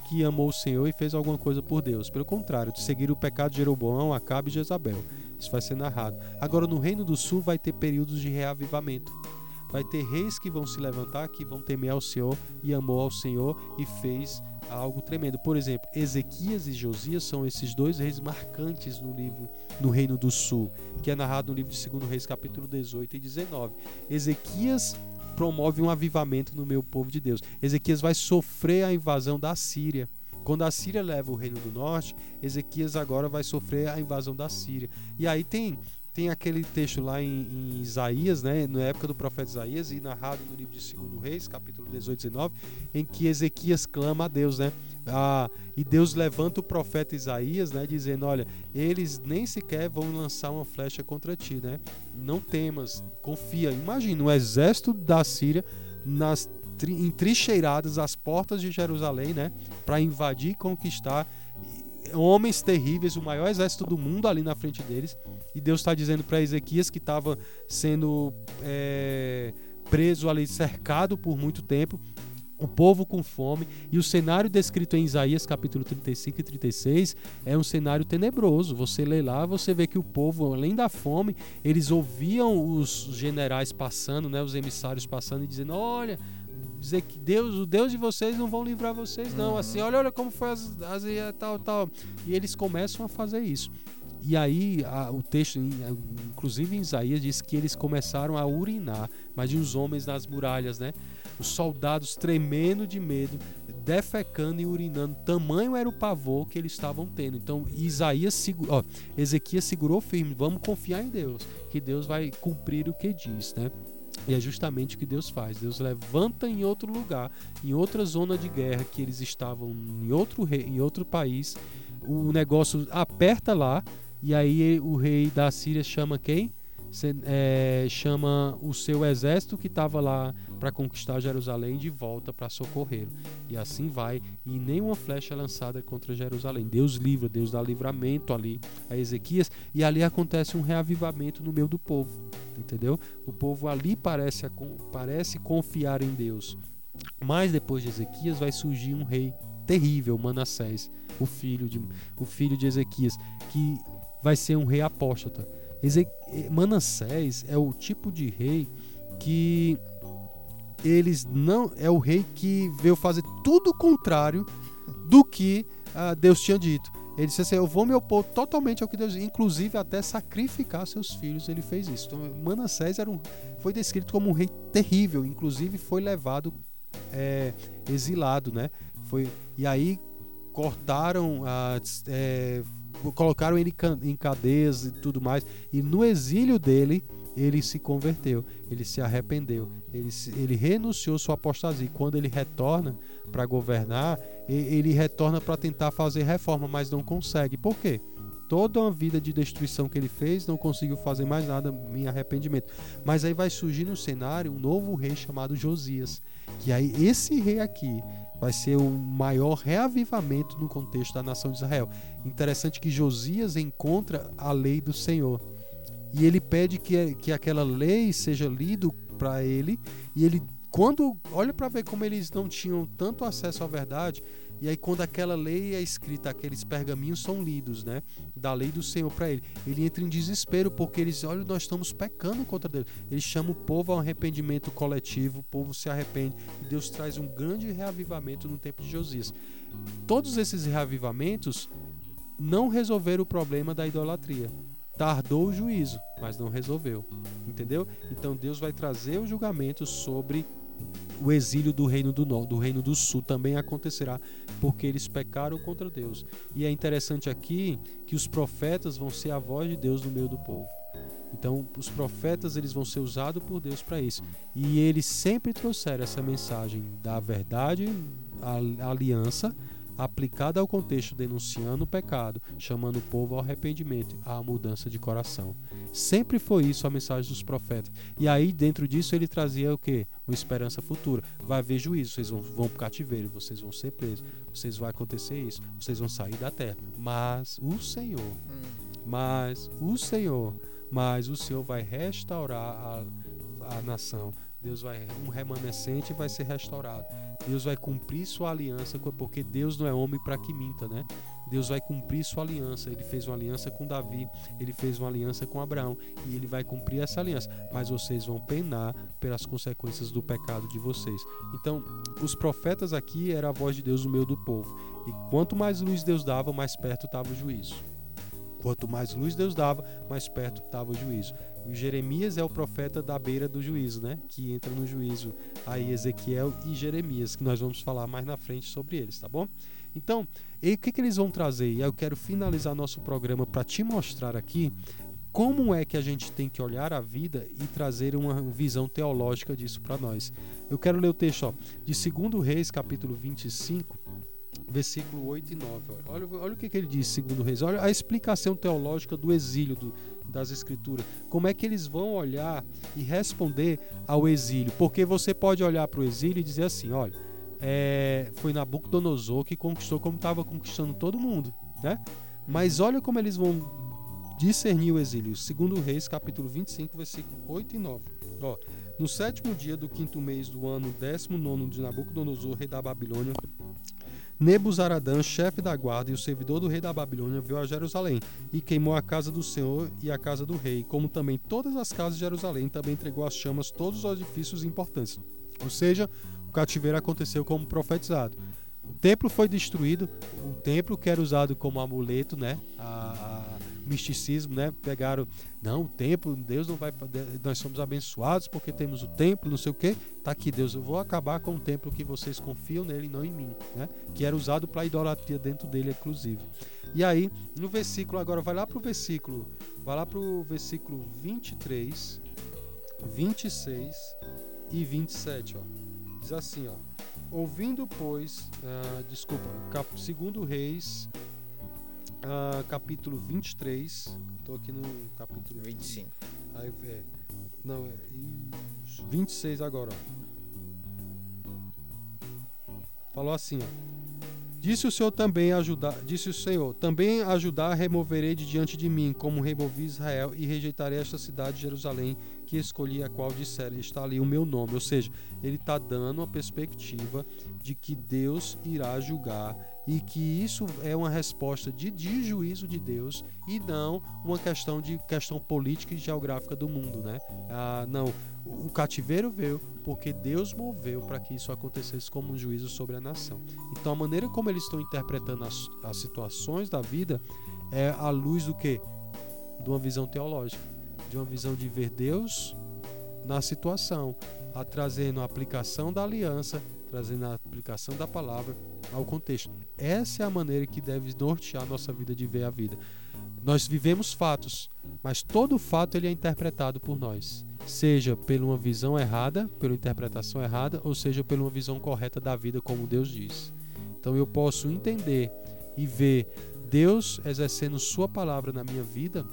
que amou o Senhor e fez alguma coisa por Deus. Pelo contrário, de seguir o pecado de Jeroboão, Acabe e Jezabel. Isso vai ser narrado. Agora, no Reino do Sul, vai ter períodos de reavivamento. Vai ter reis que vão se levantar, que vão temer ao Senhor e amou ao Senhor e fez algo tremendo. Por exemplo, Ezequias e Josias são esses dois reis marcantes no livro no Reino do Sul, que é narrado no livro de 2 Reis, capítulo 18 e 19. Ezequias promove um avivamento no meu povo de Deus. Ezequias vai sofrer a invasão da Síria. Quando a Síria leva o reino do norte, Ezequias agora vai sofrer a invasão da Síria. E aí tem tem aquele texto lá em, em, Isaías, né, na época do profeta Isaías, e narrado no livro de 2 Reis, capítulo 18 e 19, em que Ezequias clama a Deus, né? Ah, e Deus levanta o profeta Isaías, né, dizendo: Olha, eles nem sequer vão lançar uma flecha contra ti, né? Não temas, confia. Imagina o exército da Síria nas entrincheiradas às portas de Jerusalém, né, para invadir e conquistar homens terríveis, o maior exército do mundo ali na frente deles. E Deus está dizendo para Ezequias que estava sendo é, preso ali, cercado por muito tempo, o povo com fome, e o cenário descrito em Isaías capítulo 35 e 36 é um cenário tenebroso. Você lê lá, você vê que o povo, além da fome, eles ouviam os generais passando, né, os emissários passando e dizendo: Olha, dizer que Deus, o Deus de vocês não vão livrar vocês, não. Uhum. Assim, olha, olha como foi as, as, tal, tal. E eles começam a fazer isso. E aí a, o texto, inclusive em Isaías, diz que eles começaram a urinar, mas de uns homens nas muralhas, né? Os soldados tremendo de medo, defecando e urinando. Tamanho era o pavor que eles estavam tendo. Então Isaías, ó, Ezequias segurou firme. Vamos confiar em Deus, que Deus vai cumprir o que diz, né? E é justamente o que Deus faz. Deus levanta em outro lugar, em outra zona de guerra que eles estavam em outro rei, em outro país. O negócio aperta lá e aí o rei da Síria chama quem? Cê, é, chama o seu exército que estava lá para conquistar Jerusalém de volta para socorrê-lo. E assim vai, e nenhuma flecha é lançada contra Jerusalém. Deus livra, Deus dá livramento ali a Ezequias, e ali acontece um reavivamento no meio do povo, entendeu? O povo ali parece, parece confiar em Deus. Mas depois de Ezequias vai surgir um rei terrível, Manassés, o filho de, o filho de Ezequias, que vai ser um rei apóstata. Manassés é o tipo de rei que eles não é o rei que veio fazer tudo o contrário do que uh, Deus tinha dito. Ele disse assim: Eu vou me opor totalmente ao que Deus, inclusive até sacrificar seus filhos. Ele fez isso. Então, Manassés era um, foi descrito como um rei terrível, inclusive foi levado é, exilado, né? Foi e aí cortaram, é, colocaram ele em cadeias e tudo mais. E no exílio dele ele se converteu, ele se arrependeu, ele, ele renunciou sua apostasia. E quando ele retorna para governar, ele retorna para tentar fazer reforma, mas não consegue. Por quê? Toda uma vida de destruição que ele fez, não conseguiu fazer mais nada em arrependimento. Mas aí vai surgir no cenário um novo rei chamado Josias. Que aí esse rei aqui vai ser o maior reavivamento no contexto da nação de Israel. Interessante que Josias encontra a lei do Senhor e ele pede que, que aquela lei seja lido para ele e ele quando olha para ver como eles não tinham tanto acesso à verdade e aí quando aquela lei é escrita aqueles pergaminhos são lidos né? Da lei do Senhor para ele. Ele entra em desespero porque eles olha nós estamos pecando contra Deus. Ele chama o povo a um arrependimento coletivo o povo se arrepende e Deus traz um grande reavivamento no tempo de Josias. Todos esses reavivamentos não resolveram o problema da idolatria. Tardou o juízo, mas não resolveu. Entendeu? Então Deus vai trazer o julgamento sobre o exílio do reino do norte, do reino do sul também acontecerá, porque eles pecaram contra Deus. E é interessante aqui que os profetas vão ser a voz de Deus no meio do povo. Então, os profetas eles vão ser usados por Deus para isso. E eles sempre trouxeram essa mensagem da verdade, a aliança, aplicada ao contexto denunciando o pecado, chamando o povo ao arrependimento, à mudança de coração. Sempre foi isso a mensagem dos profetas. E aí, dentro disso, ele trazia o quê? Uma esperança futura. Vai haver juízo, vocês vão, vão para o cativeiro, vocês vão ser presos, vocês vai acontecer isso, vocês vão sair da terra. Mas o Senhor, mas o Senhor, mas o Senhor vai restaurar a, a nação. Deus vai, um remanescente vai ser restaurado. Deus vai cumprir sua aliança, porque Deus não é homem para que minta, né? Deus vai cumprir sua aliança. Ele fez uma aliança com Davi, ele fez uma aliança com Abraão e ele vai cumprir essa aliança. Mas vocês vão penar pelas consequências do pecado de vocês. Então, os profetas aqui era a voz de Deus no meio do povo. E quanto mais luz Deus dava, mais perto estava o juízo. Quanto mais luz Deus dava, mais perto estava o juízo. Jeremias é o profeta da beira do juízo, né? Que entra no juízo aí Ezequiel e Jeremias, que nós vamos falar mais na frente sobre eles, tá bom? Então, o que, que eles vão trazer? E eu quero finalizar nosso programa para te mostrar aqui como é que a gente tem que olhar a vida e trazer uma visão teológica disso para nós. Eu quero ler o texto ó, de 2 Reis, capítulo 25, versículo 8 e 9. Olha, olha o que, que ele diz, segundo Reis. Olha a explicação teológica do exílio do, das escrituras. Como é que eles vão olhar e responder ao exílio? Porque você pode olhar para o exílio e dizer assim, olha, é, foi Nabucodonosor que conquistou como estava conquistando todo mundo, né? Mas olha como eles vão discernir o exílio. Segundo Reis, capítulo 25, versículo 8 e 9. Ó, no sétimo dia do quinto mês do ano décimo nono de Nabucodonosor, rei da Babilônia, Nebuzaradã, chefe da guarda e o servidor do rei da Babilônia, veio a Jerusalém e queimou a casa do Senhor e a casa do rei, como também todas as casas de Jerusalém, também entregou às chamas todos os edifícios importantes. Ou seja, o cativeiro aconteceu como profetizado. O templo foi destruído, o templo que era usado como amuleto, né? A, a misticismo, né? Pegaram, não, o templo, Deus não vai, nós somos abençoados porque temos o templo, não sei o que. Tá aqui, Deus, eu vou acabar com o templo que vocês confiam nele, não em mim, né? Que era usado para idolatria dentro dele, inclusive. E aí, no versículo agora, vai lá para o versículo, vai lá para o versículo 23, 26 e 27, ó. Diz assim, ó. Ouvindo, pois, uh, desculpa, segundo Reis uh, capítulo 23. Estou aqui no capítulo 25. Aí, é, não, é, isso, 26 agora, ó. Falou assim, ó. Disse o Senhor também ajudar, disse o Senhor, também ajudar removerei de diante de mim, como removi Israel, e rejeitarei esta cidade de Jerusalém, que escolhi a qual disser, está ali o meu nome. Ou seja, ele está dando a perspectiva de que Deus irá julgar e que isso é uma resposta de, de juízo de Deus e não uma questão de questão política e geográfica do mundo, né? Ah, não, o cativeiro veio porque Deus moveu para que isso acontecesse como um juízo sobre a nação. Então a maneira como eles estão interpretando as, as situações da vida é à luz do que? De uma visão teológica, de uma visão de ver Deus na situação, a trazendo a aplicação da aliança, trazendo a aplicação da palavra ao contexto. Essa é a maneira que deve nortear nossa vida de ver a vida. Nós vivemos fatos, mas todo fato ele é interpretado por nós, seja por uma visão errada, pela interpretação errada, ou seja por uma visão correta da vida, como Deus diz. Então eu posso entender e ver Deus exercendo Sua palavra na minha vida,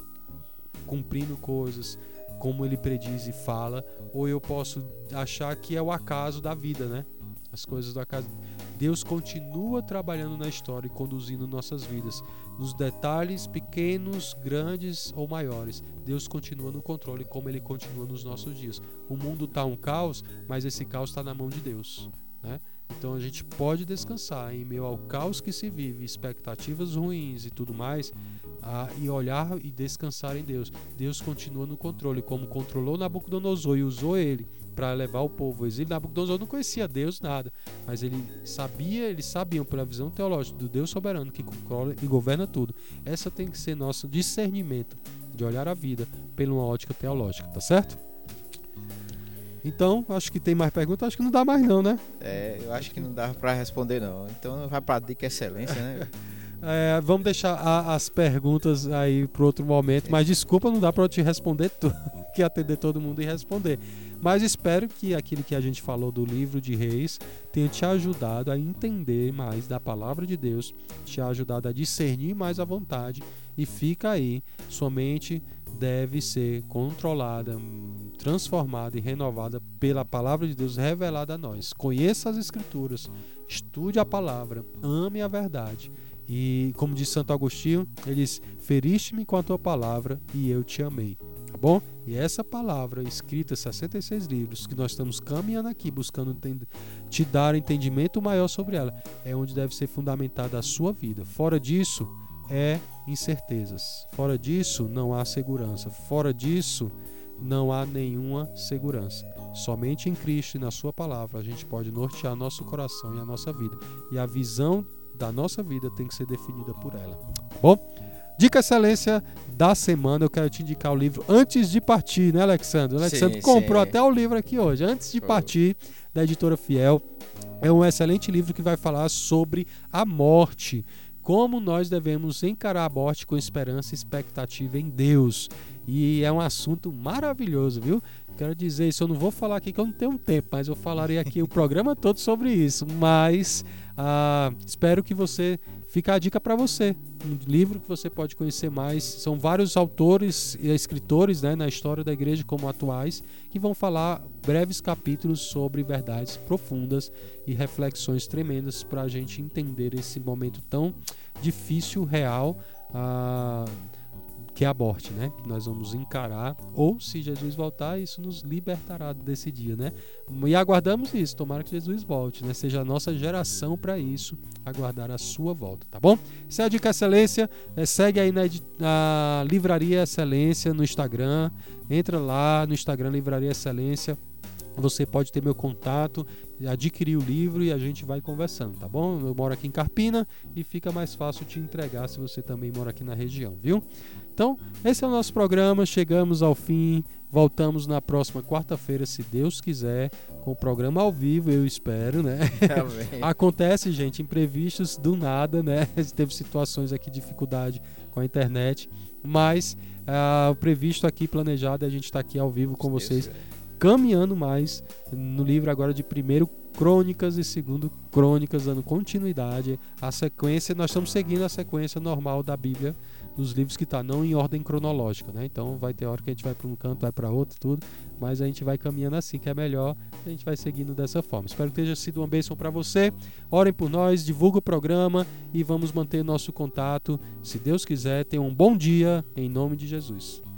cumprindo coisas como Ele prediz e fala, ou eu posso achar que é o acaso da vida, né? As coisas do acaso. Deus continua trabalhando na história e conduzindo nossas vidas, nos detalhes pequenos, grandes ou maiores. Deus continua no controle, como Ele continua nos nossos dias. O mundo está um caos, mas esse caos está na mão de Deus. Né? Então a gente pode descansar em meio ao caos que se vive, expectativas ruins e tudo mais, e olhar e descansar em Deus. Deus continua no controle, como controlou Nabucodonosor e usou ele para levar o povo ao exílio. Nabucodonosor não conhecia Deus nada, mas ele sabia, eles sabiam pela visão teológica do Deus soberano que controla e governa tudo. Essa tem que ser nosso discernimento de olhar a vida pela uma ótica teológica, tá certo? Então, acho que tem mais perguntas, acho que não dá mais não, né? É, eu acho que não dá para responder não. Então vai para dica excelência, né? É, vamos deixar a- as perguntas aí para outro momento, mas desculpa, não dá para eu te responder tudo, que atender todo mundo e responder. Mas espero que aquilo que a gente falou do livro de Reis tenha te ajudado a entender mais da palavra de Deus, te ajudado a discernir mais a vontade e fica aí, sua mente deve ser controlada, transformada e renovada pela palavra de Deus revelada a nós. Conheça as escrituras, estude a palavra, ame a verdade. E como diz Santo Agostinho, ele diz: Feriste-me com a tua palavra e eu te amei. Tá bom? E essa palavra escrita, 66 livros, que nós estamos caminhando aqui, buscando te dar entendimento maior sobre ela, é onde deve ser fundamentada a sua vida. Fora disso, é incertezas. Fora disso, não há segurança. Fora disso, não há nenhuma segurança. Somente em Cristo e na Sua palavra a gente pode nortear nosso coração e a nossa vida. E a visão da nossa vida tem que ser definida por ela. Tá Bom, dica excelência da semana. Eu quero te indicar o livro antes de partir, né, Alexandre? O Sim, Alexandre comprou sim. até o livro aqui hoje. Antes de Foi. partir, da editora Fiel. É um excelente livro que vai falar sobre a morte. Como nós devemos encarar a morte com esperança e expectativa em Deus. E é um assunto maravilhoso, viu? Quero dizer isso, eu não vou falar aqui que eu não tenho tempo, mas eu falarei aqui o programa todo sobre isso. Mas ah, espero que você fique a dica para você. Um livro que você pode conhecer mais. São vários autores e escritores né, na história da igreja, como atuais, que vão falar breves capítulos sobre verdades profundas e reflexões tremendas para a gente entender esse momento tão difícil, real. ah, que é a morte, né? Que nós vamos encarar, ou se Jesus voltar, isso nos libertará desse dia, né? E aguardamos isso, tomara que Jesus volte, né? Seja a nossa geração para isso, aguardar a sua volta, tá bom? Essa é a Dica Excelência, eh, segue aí na, na Livraria Excelência no Instagram, entra lá no Instagram Livraria Excelência, você pode ter meu contato, adquirir o livro e a gente vai conversando, tá bom? Eu moro aqui em Carpina e fica mais fácil te entregar se você também mora aqui na região, viu? Então, esse é o nosso programa, chegamos ao fim, voltamos na próxima quarta-feira, se Deus quiser, com o programa ao vivo, eu espero, né? Acontece, gente, imprevistos do nada, né? Teve situações aqui, dificuldade com a internet, mas ah, o previsto aqui, planejado, é a gente estar aqui ao vivo com vocês caminhando mais no livro agora de primeiro Crônicas e segundo Crônicas, dando continuidade à sequência. Nós estamos seguindo a sequência normal da Bíblia, dos livros que tá, não em ordem cronológica, né? Então vai ter hora que a gente vai para um canto, vai para outro, tudo, mas a gente vai caminhando assim, que é melhor, a gente vai seguindo dessa forma. Espero que tenha sido uma bênção para você. Orem por nós, divulga o programa e vamos manter nosso contato. Se Deus quiser, tenha um bom dia em nome de Jesus.